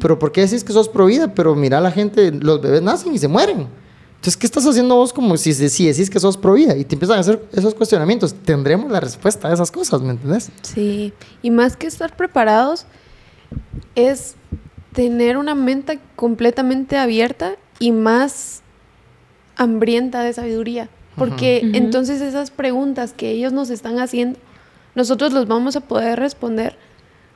¿Pero por qué decís que sos pro vida? Pero mira, la gente, los bebés nacen y se mueren. Entonces, ¿qué estás haciendo vos como si, si decís que sos pro vida? Y te empiezan a hacer esos cuestionamientos. Tendremos la respuesta a esas cosas, ¿me entendés? Sí, y más que estar preparados, es tener una mente completamente abierta y más hambrienta de sabiduría. Porque entonces esas preguntas que ellos nos están haciendo, nosotros los vamos a poder responder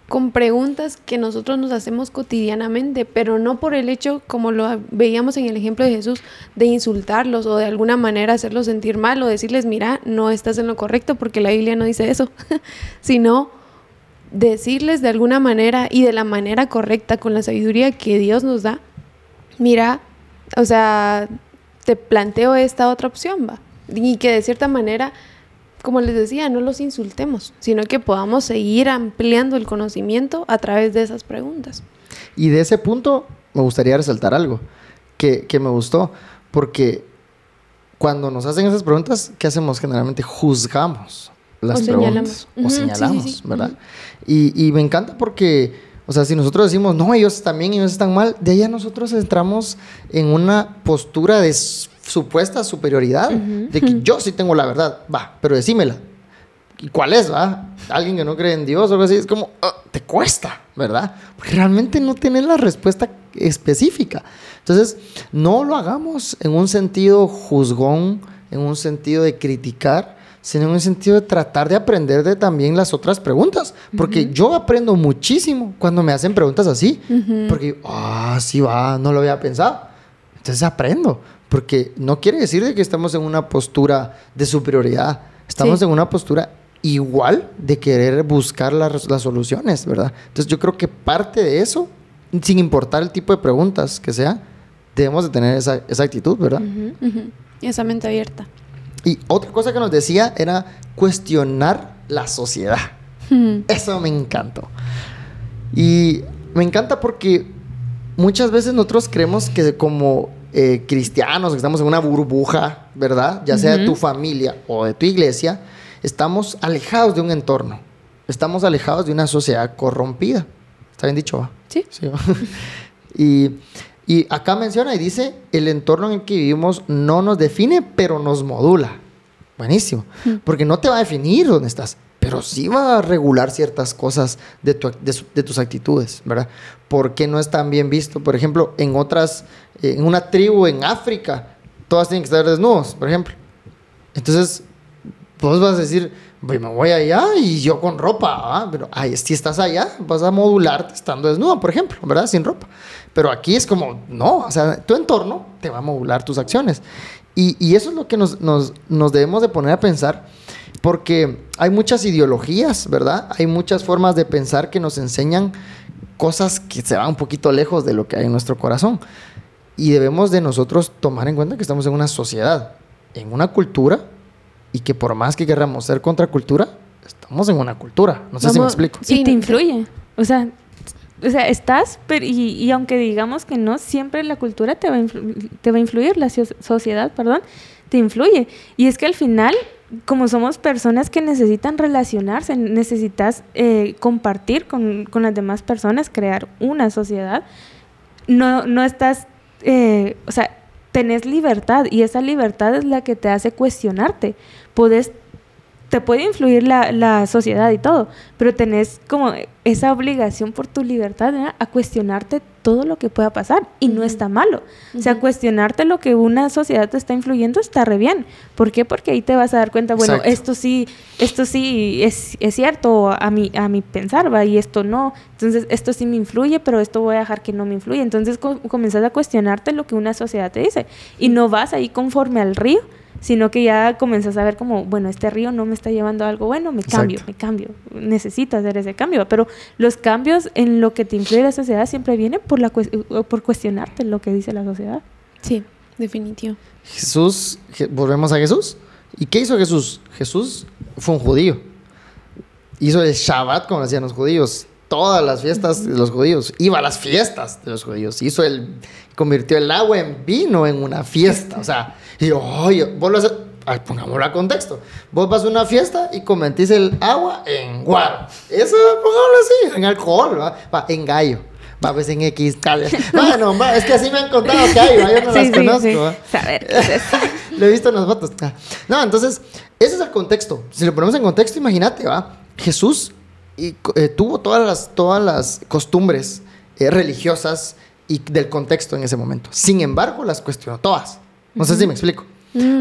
con preguntas que nosotros nos hacemos cotidianamente, pero no por el hecho, como lo veíamos en el ejemplo de Jesús, de insultarlos o de alguna manera hacerlos sentir mal o decirles, mira, no estás en lo correcto porque la Biblia no dice eso, sino decirles de alguna manera y de la manera correcta, con la sabiduría que Dios nos da, mira, o sea, te planteo esta otra opción, va. Y que de cierta manera, como les decía, no los insultemos, sino que podamos seguir ampliando el conocimiento a través de esas preguntas. Y de ese punto me gustaría resaltar algo que, que me gustó, porque cuando nos hacen esas preguntas, ¿qué hacemos? Generalmente juzgamos las O preguntas señalamos. o Ujú, sí, sí, señalamos, sí. ¿verdad? Y, y me encanta porque, o sea, si nosotros decimos, no, ellos están bien, ellos están mal, de ahí a nosotros entramos en una postura de supuesta superioridad, de que yo sí tengo la verdad, va, pero decímela. ¿Y cuál es, va? Alguien que no cree en Dios o algo así, es como, "Ah, te cuesta, ¿verdad? Porque realmente no tienes la respuesta específica. Entonces, no lo hagamos en un sentido juzgón, en un sentido de criticar, sino en un sentido de tratar de aprender de también las otras preguntas. Porque yo aprendo muchísimo cuando me hacen preguntas así. Porque, ah, sí va, no lo había pensado. Entonces aprendo. Porque no quiere decir de que estamos en una postura de superioridad. Estamos Sí. en una postura igual de querer buscar las, las soluciones, ¿verdad? Entonces yo creo que parte de eso, sin importar el tipo de preguntas que sea, debemos de tener esa, esa actitud, ¿verdad? Ujú. Y esa mente abierta. Y otra cosa que nos decía era cuestionar la sociedad. Ujú. Eso me encantó. Y me encanta porque muchas veces nosotros creemos que como eh, cristianos, que estamos en una burbuja, ¿verdad? Ya sea de tu familia o de tu iglesia, estamos alejados de un entorno. Estamos alejados de una sociedad corrompida. ¿Está bien dicho? va? Sí. Sí, va. y, y acá menciona y dice, el entorno en el que vivimos no nos define, pero nos modula. Buenísimo. Porque no te va a definir dónde estás, pero sí va a regular ciertas cosas de, tu- de tus actitudes, ¿verdad? ¿Por qué no es tan bien visto? Por ejemplo, en otras, eh, en una tribu en África, todas tienen que estar desnudos, por ejemplo. Entonces, vos vas a decir, "Pues me voy allá y yo con ropa, ¿ah? pero ahí, si estás allá, vas a modularte estando desnudo, por ejemplo, ¿verdad? Sin ropa. Pero aquí es como, no, o sea, tu entorno te va a modular tus acciones. Y, y eso es lo que nos, nos, nos debemos de poner a pensar, porque hay muchas ideologías, ¿verdad? Hay muchas formas de pensar que nos enseñan cosas que se van un poquito lejos de lo que hay en nuestro corazón. Y debemos de nosotros tomar en cuenta que estamos en una sociedad, en una cultura, y que por más que queramos ser contracultura, estamos en una cultura. No sé si me Vamos- explico. Sí, y te influye. O sea, o sea, estás, pero, y, aunque digamos que no, siempre la cultura te va, te va a influir, la sociedad, perdón, te influye. Y es que al final, como somos personas que necesitan relacionarse, necesitas eh, compartir con, con, las demás personas, crear una sociedad, no, no estás, eh, o sea, tenés libertad y esa libertad es la que te hace cuestionarte. Puedes te puede influir la, la, sociedad y todo, pero tenés como esa obligación por tu libertad a cuestionarte todo lo que pueda pasar y no está malo. O sea, cuestionarte lo que una sociedad te está influyendo está re bien. ¿Por qué? Porque ahí te vas a dar cuenta, bueno, esto sí, esto sí es, es, cierto a mi, a mi pensar, ¿va? Y esto no. Entonces, esto sí me influye, pero esto voy a dejar que no me influye. Entonces, comenzás a cuestionarte lo que una sociedad te dice y no vas ahí conforme al río sino que ya comienzas a ver como, bueno, este río no me está llevando a algo bueno, me cambio, me cambio, necesito hacer ese cambio, pero los cambios en lo que te influye la sociedad siempre vienen por, la, por cuestionarte lo que dice la sociedad. Sí, definitivo. Jesús, volvemos a Jesús. ¿Y qué hizo Jesús? Jesús fue un judío. Hizo el Shabbat como hacían los judíos. Todas las fiestas de los judíos. Iba a las fiestas de los judíos. Hizo el, convirtió el agua en vino en una fiesta. O sea, y yo, oye, vos lo haces, pongámoslo a contexto. Vos vas a una fiesta y convertís el agua en guaro. Eso, pongámoslo así, en alcohol, ¿va? en gallo. Va, pues en X, Bueno, va, es que así me han contado que hay, ¿va? yo no las conozco. Saber Lo he visto en las fotos. Ah. No, entonces, ese es el contexto. Si lo ponemos en contexto, imagínate, ¿va? Jesús y, eh, tuvo todas las, todas las costumbres eh, religiosas y del contexto en ese momento. Sin embargo, las cuestionó todas. No sé si me explico.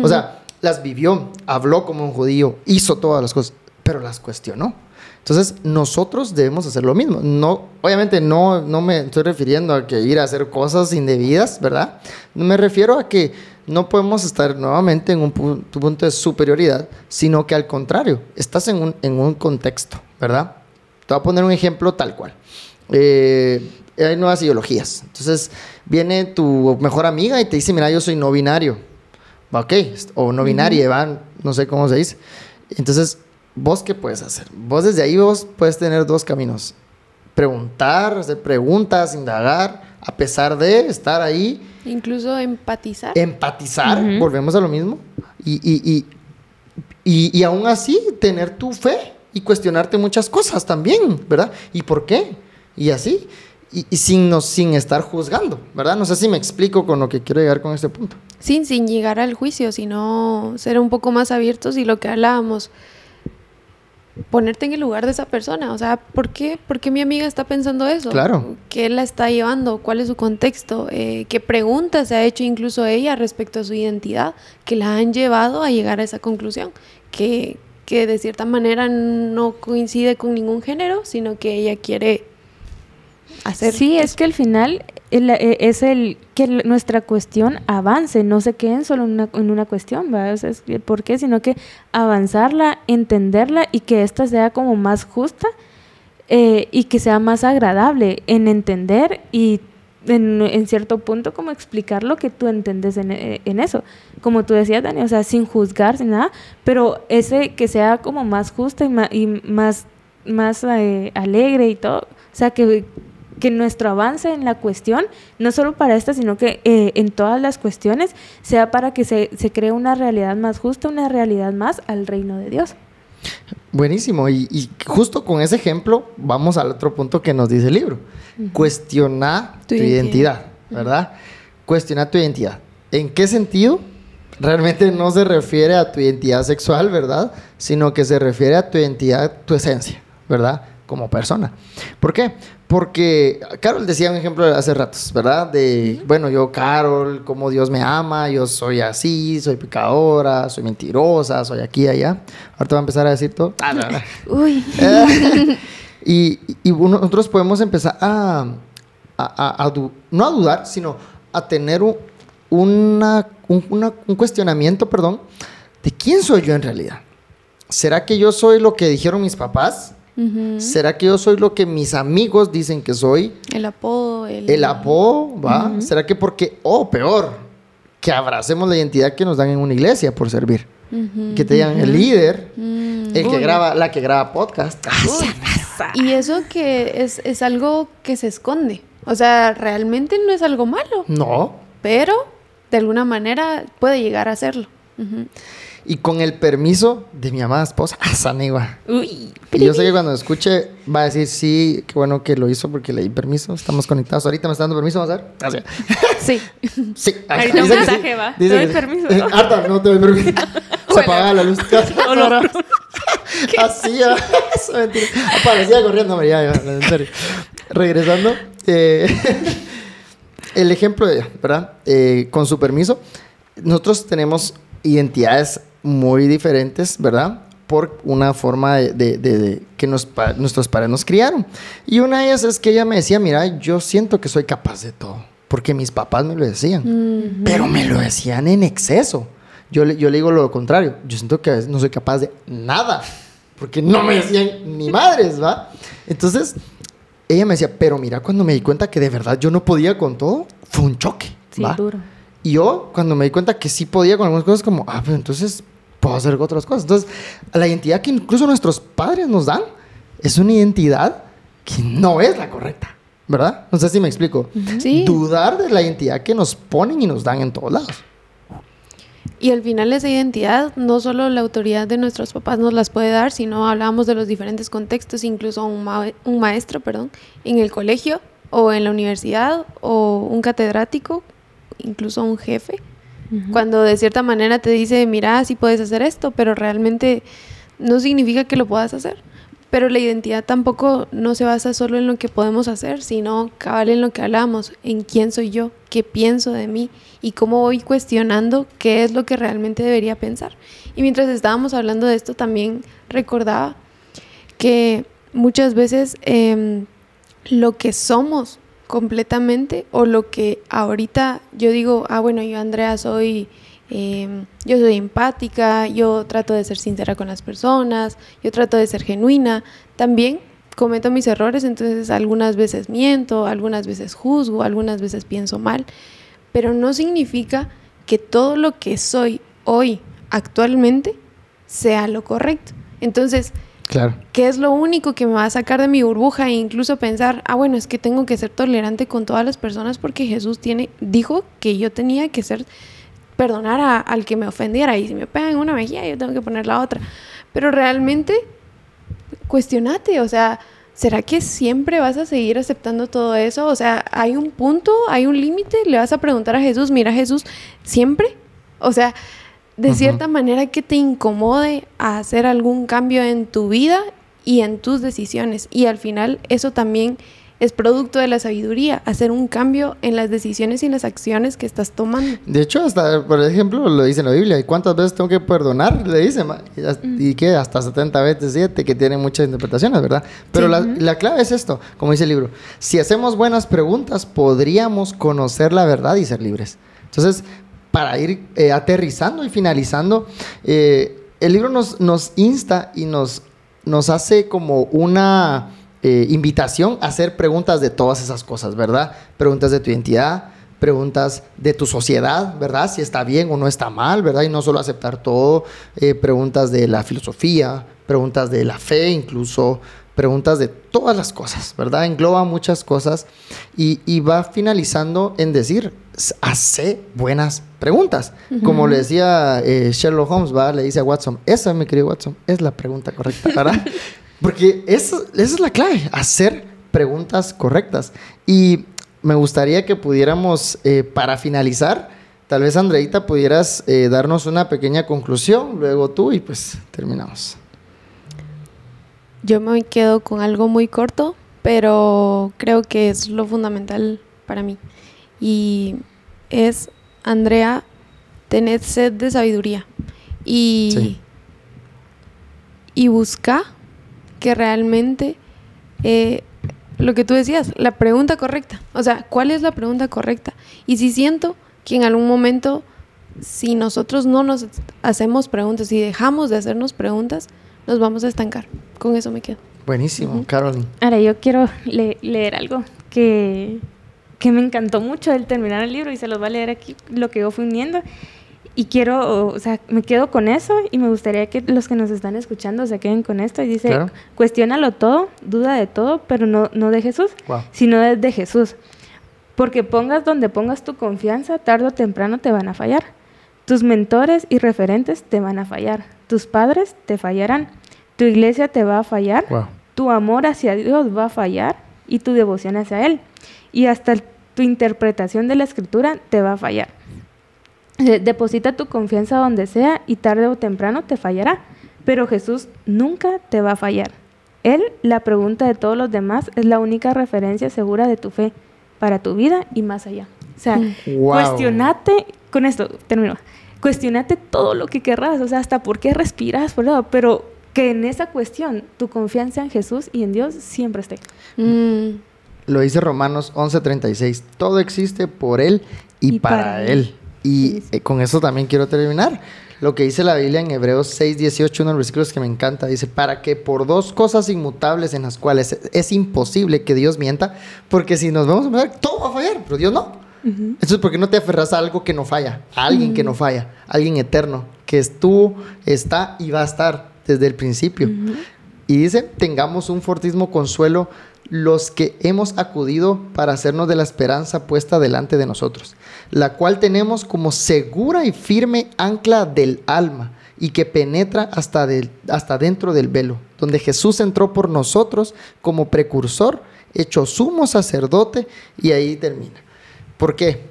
O sea, las vivió, habló como un judío, hizo todas las cosas, pero las cuestionó. Entonces, nosotros debemos hacer lo mismo. No, obviamente no, no me estoy refiriendo a que ir a hacer cosas indebidas, ¿verdad? No me refiero a que no podemos estar nuevamente en un punto de superioridad, sino que al contrario, estás en un, en un contexto, ¿verdad? Te voy a poner un ejemplo tal cual. Eh, hay nuevas ideologías. Entonces, viene tu mejor amiga y te dice, mira, yo soy no binario. Ok, o no binaria, van, no sé cómo se dice. Entonces, ¿vos qué puedes hacer? Vos desde ahí vos puedes tener dos caminos. Preguntar, hacer preguntas, indagar, a pesar de estar ahí. Incluso empatizar. Empatizar, volvemos a lo mismo. Y, y, y, y, y aún así tener tu fe y cuestionarte muchas cosas también, ¿verdad? ¿Y por qué? Y así y, sin, sin estar juzgando, ¿verdad? No sé si me explico con lo que quiero llegar con este punto. Sin, sin llegar al juicio, sino ser un poco más abiertos y lo que hablábamos, ponerte en el lugar de esa persona. O sea, ¿por qué, ¿Por qué mi amiga está pensando eso? Claro. ¿Qué la está llevando? ¿Cuál es su contexto? Eh, ¿Qué preguntas se ha hecho incluso ella respecto a su identidad que la han llevado a llegar a esa conclusión? Que, que de cierta manera no coincide con ningún género, sino que ella quiere Sí, es que al final e, es el que nuestra cuestión avance, no se queden solo en una, en una cuestión, ¿verdad? ¿Por qué? Sino que avanzarla, entenderla y que ésta sea como más justa eh, y que sea más agradable en entender y en, cierto punto como explicar lo que tú entiendes en, eh, en, eso. Como tú decías, Dani, o sea, sin juzgar, sin nada, pero ese que sea como más justa y más, más, eh, alegre y todo. O sea, que, que nuestro avance en la cuestión, no solo para esta, sino que eh, en todas las cuestiones, sea para que se, se cree una realidad más justa, una realidad más al reino de Dios. Buenísimo, y, justo con ese ejemplo vamos al otro punto que nos dice el libro. Cuestiona tu, identidad, ¿verdad? Cuestiona tu identidad. ¿En qué sentido? Realmente no se refiere a tu identidad sexual, ¿verdad? Sino que se refiere a tu identidad, tu esencia, ¿verdad? Como persona. ¿Por qué? Porque Carol decía un ejemplo hace ratos, ¿verdad? De, bueno, yo, Carol, como Dios me ama, yo soy así, soy picadora, soy mentirosa, soy aquí y allá. Ahorita va a empezar a decir todo. Ah, Uy. y, nosotros podemos empezar a, no a dudar, sino a tener un, una, un cuestionamiento, perdón, de quién soy yo en realidad. ¿Será que yo soy lo que dijeron mis papás? ¿Será que yo soy lo que mis amigos dicen que soy? El apodo. El, apodo, ¿va? ¿Será que porque, o oh, peor, que abracemos la identidad que nos dan en una iglesia por servir? Que te digan el líder, mm. el que graba, la que graba podcast. y eso que es, es algo que se esconde. O sea, realmente no es algo malo. No. Pero de alguna manera puede llegar a serlo. Y con el permiso de mi amada esposa, Sanigua. Uy, y yo sé que cuando escuche va a decir, sí, qué bueno que lo hizo porque le di permiso. Estamos conectados. Ahorita me está dando permiso, ¿vamos a ver? Sí. Sí. Ahorita un mensaje va. te doy permiso. ¿no? Arta, no te doy permiso. Se apaga la luz. Así. Aparecía corriendo, María, en serio. Regresando. Eh, el ejemplo de, ¿verdad? Eh, con su permiso, nosotros tenemos identidades muy diferentes, ¿verdad? Por una forma de, que nuestros padres nos criaron. Y una de ellas es que ella me decía, mira, yo siento que soy capaz de todo, porque mis papás me lo decían, pero me lo decían en exceso. Yo le, yo le digo lo contrario, yo siento que no soy capaz de nada, porque no me decían ni madres, ¿va? Entonces, ella me decía, pero mira, cuando me di cuenta que de verdad yo no podía con todo, fue un choque. Sí, duro. Y yo, cuando me di cuenta que sí podía con algunas cosas, como, ah, pues entonces puedo hacer otras cosas. Entonces, la identidad que incluso nuestros padres nos dan es una identidad que no es la correcta, ¿verdad? No sé si me explico. sí. Dudar de la identidad que nos ponen y nos dan en todos lados. Y al final esa identidad, no solo la autoridad de nuestros papás nos las puede dar, sino hablamos de los diferentes contextos, incluso un, un maestro, perdón, en el colegio o en la universidad o un catedrático incluso un jefe, cuando de cierta manera te dice, mira, sí puedes hacer esto, pero realmente no significa que lo puedas hacer. Pero la identidad tampoco no se basa solo en lo que podemos hacer, sino cabal en lo que hablamos, en quién soy yo, qué pienso de mí y cómo voy cuestionando qué es lo que realmente debería pensar. Y mientras estábamos hablando de esto, también recordaba que muchas veces em, lo que somos completamente o lo que ahorita yo digo, ah, bueno, yo Andrea soy, em, yo soy empática, yo trato de ser sincera con las personas, yo trato de ser genuina, también cometo mis errores, entonces algunas veces miento, algunas veces juzgo, algunas veces pienso mal, pero no significa que todo lo que soy hoy, actualmente, sea lo correcto. Entonces, Claro. Que es lo único que me va a sacar de mi burbuja e incluso pensar, ah, bueno, es que tengo que ser tolerante con todas las personas porque Jesús tiene, dijo que yo tenía que ser, perdonar al que me ofendiera y si me pegan una mejilla yo tengo que poner la otra. Pero realmente, cuestionate, o sea, ¿será que siempre vas a seguir aceptando todo eso? O sea, hay un punto, hay un límite, le vas a preguntar a Jesús, mira Jesús, ¿siempre? O sea, de cierta manera que te incomode a hacer algún cambio en tu vida y en tus decisiones. Y al final eso también es producto de la sabiduría, hacer un cambio en las decisiones y en las acciones que estás tomando. De hecho, hasta, por ejemplo, lo dice en la Biblia, ¿y cuántas veces tengo que perdonar? Le dice, y que hasta 70 veces 7, que tiene muchas interpretaciones, ¿verdad? Pero la, la, clave es esto, como dice el libro, si hacemos buenas preguntas, podríamos conocer la verdad y ser libres. Entonces, para ir eh, aterrizando y finalizando, eh, el libro nos, insta y nos, nos hace como una eh, invitación a hacer preguntas de todas esas cosas, ¿verdad? Preguntas de tu identidad, preguntas de tu sociedad, ¿verdad? Si está bien o no está mal, ¿verdad? Y no solo aceptar todo, preguntas de la filosofía, preguntas de la fe, incluso preguntas de todas las cosas, ¿verdad? Engloba muchas cosas y, y va finalizando en decir, hace buenas preguntas. Como le decía eh, Sherlock Holmes, ¿va? le dice a Watson, esa, mi querido Watson, es la pregunta correcta, ¿verdad? Porque eso, esa es la clave, hacer preguntas correctas. Y me gustaría que pudiéramos, eh, para finalizar, tal vez Andreita pudieras eh, darnos una pequeña conclusión, luego tú y pues terminamos. Yo me quedo con algo muy corto, pero creo que es lo fundamental para mí. Y es, Andrea, tened sed de sabiduría. Y, y busca que realmente eh, lo que tú decías, la pregunta correcta. O sea, ¿cuál es la pregunta correcta? Y si siento que en algún momento, si nosotros no nos hacemos preguntas y dejamos de hacernos preguntas, nos vamos a estancar. Con eso me quedo. Buenísimo, Carolyn. Ahora yo quiero leer algo que, que me encantó mucho del terminar el libro y se los va a leer aquí lo que yo fui uniendo. y quiero, o sea, me quedo con eso y me gustaría que los que nos están escuchando se queden con esto. Y dice, claro. cuestiónalo todo, duda de todo, pero no, no de Jesús, sino de Jesús. Porque pongas donde pongas tu confianza, tarde o temprano te van a fallar. Tus mentores y referentes te van a fallar. Tus padres te fallarán. Tu iglesia te va a fallar. Tu amor hacia Dios va a fallar y tu devoción hacia Él. Y hasta tu interpretación de la escritura te va a fallar. Deposita tu confianza donde sea y tarde o temprano te fallará. Pero Jesús nunca te va a fallar. Él, la pregunta de todos los demás, es la única referencia segura de tu fe para tu vida y más allá. O sea, cuestionate, con esto termino, cuestionate todo lo que querrás, o sea, hasta por qué respiras, pero que en esa cuestión tu confianza en Jesús y en Dios siempre esté. Mm. Lo dice Romanos 11:36, todo existe por Él y, para, él. Y eh, con eso también quiero terminar. Lo que dice la Biblia en Hebreos 6, 18, uno de los versículos que me encanta, dice, para que por dos cosas inmutables en las cuales es, imposible que Dios mienta, porque si nos vamos a mirar, todo va a fallar, pero Dios no. Entonces, ¿por qué no te aferras a algo que no falla? A alguien que no falla, a alguien eterno, que estuvo, está y va a estar desde el principio. Y dice, tengamos un fortísimo consuelo los que hemos acudido para hacernos de la esperanza puesta delante de nosotros, la cual tenemos como segura y firme ancla del alma y que penetra hasta, hasta dentro del velo, donde Jesús entró por nosotros como precursor, hecho sumo sacerdote, y ahí termina. ¿Por qué?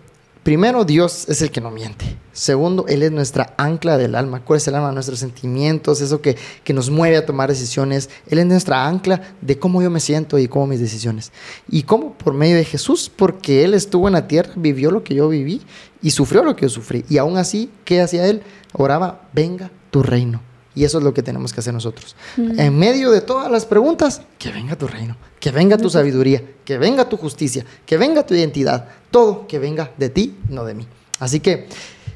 Primero, Dios es el que no miente. Segundo, Él es nuestra ancla del alma. ¿Cuál es el alma? Nuestros sentimientos, eso que, que, nos mueve a tomar decisiones. Él es nuestra ancla de cómo yo me siento y cómo mis decisiones. ¿Y cómo? Por medio de Jesús, porque Él estuvo en la tierra, vivió lo que yo viví y sufrió lo que yo sufrí. Y aún así, ¿qué hacía Él? Oraba, venga tu reino. Y eso es lo que tenemos que hacer nosotros. En medio de todas las preguntas, que venga tu reino, que venga tu sabiduría, que venga tu justicia, que venga tu identidad, todo que venga de ti, no de mí. Así que,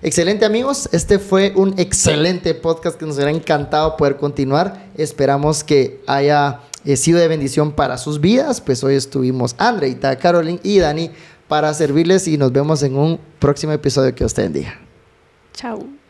excelente amigos, este fue un excelente podcast que nos hubiera encantado poder continuar. Esperamos que haya eh, sido de bendición para sus vidas. Pues hoy estuvimos Andreita, Caroline y Dani para servirles y nos vemos en un próximo episodio que usted bendiga. Chao.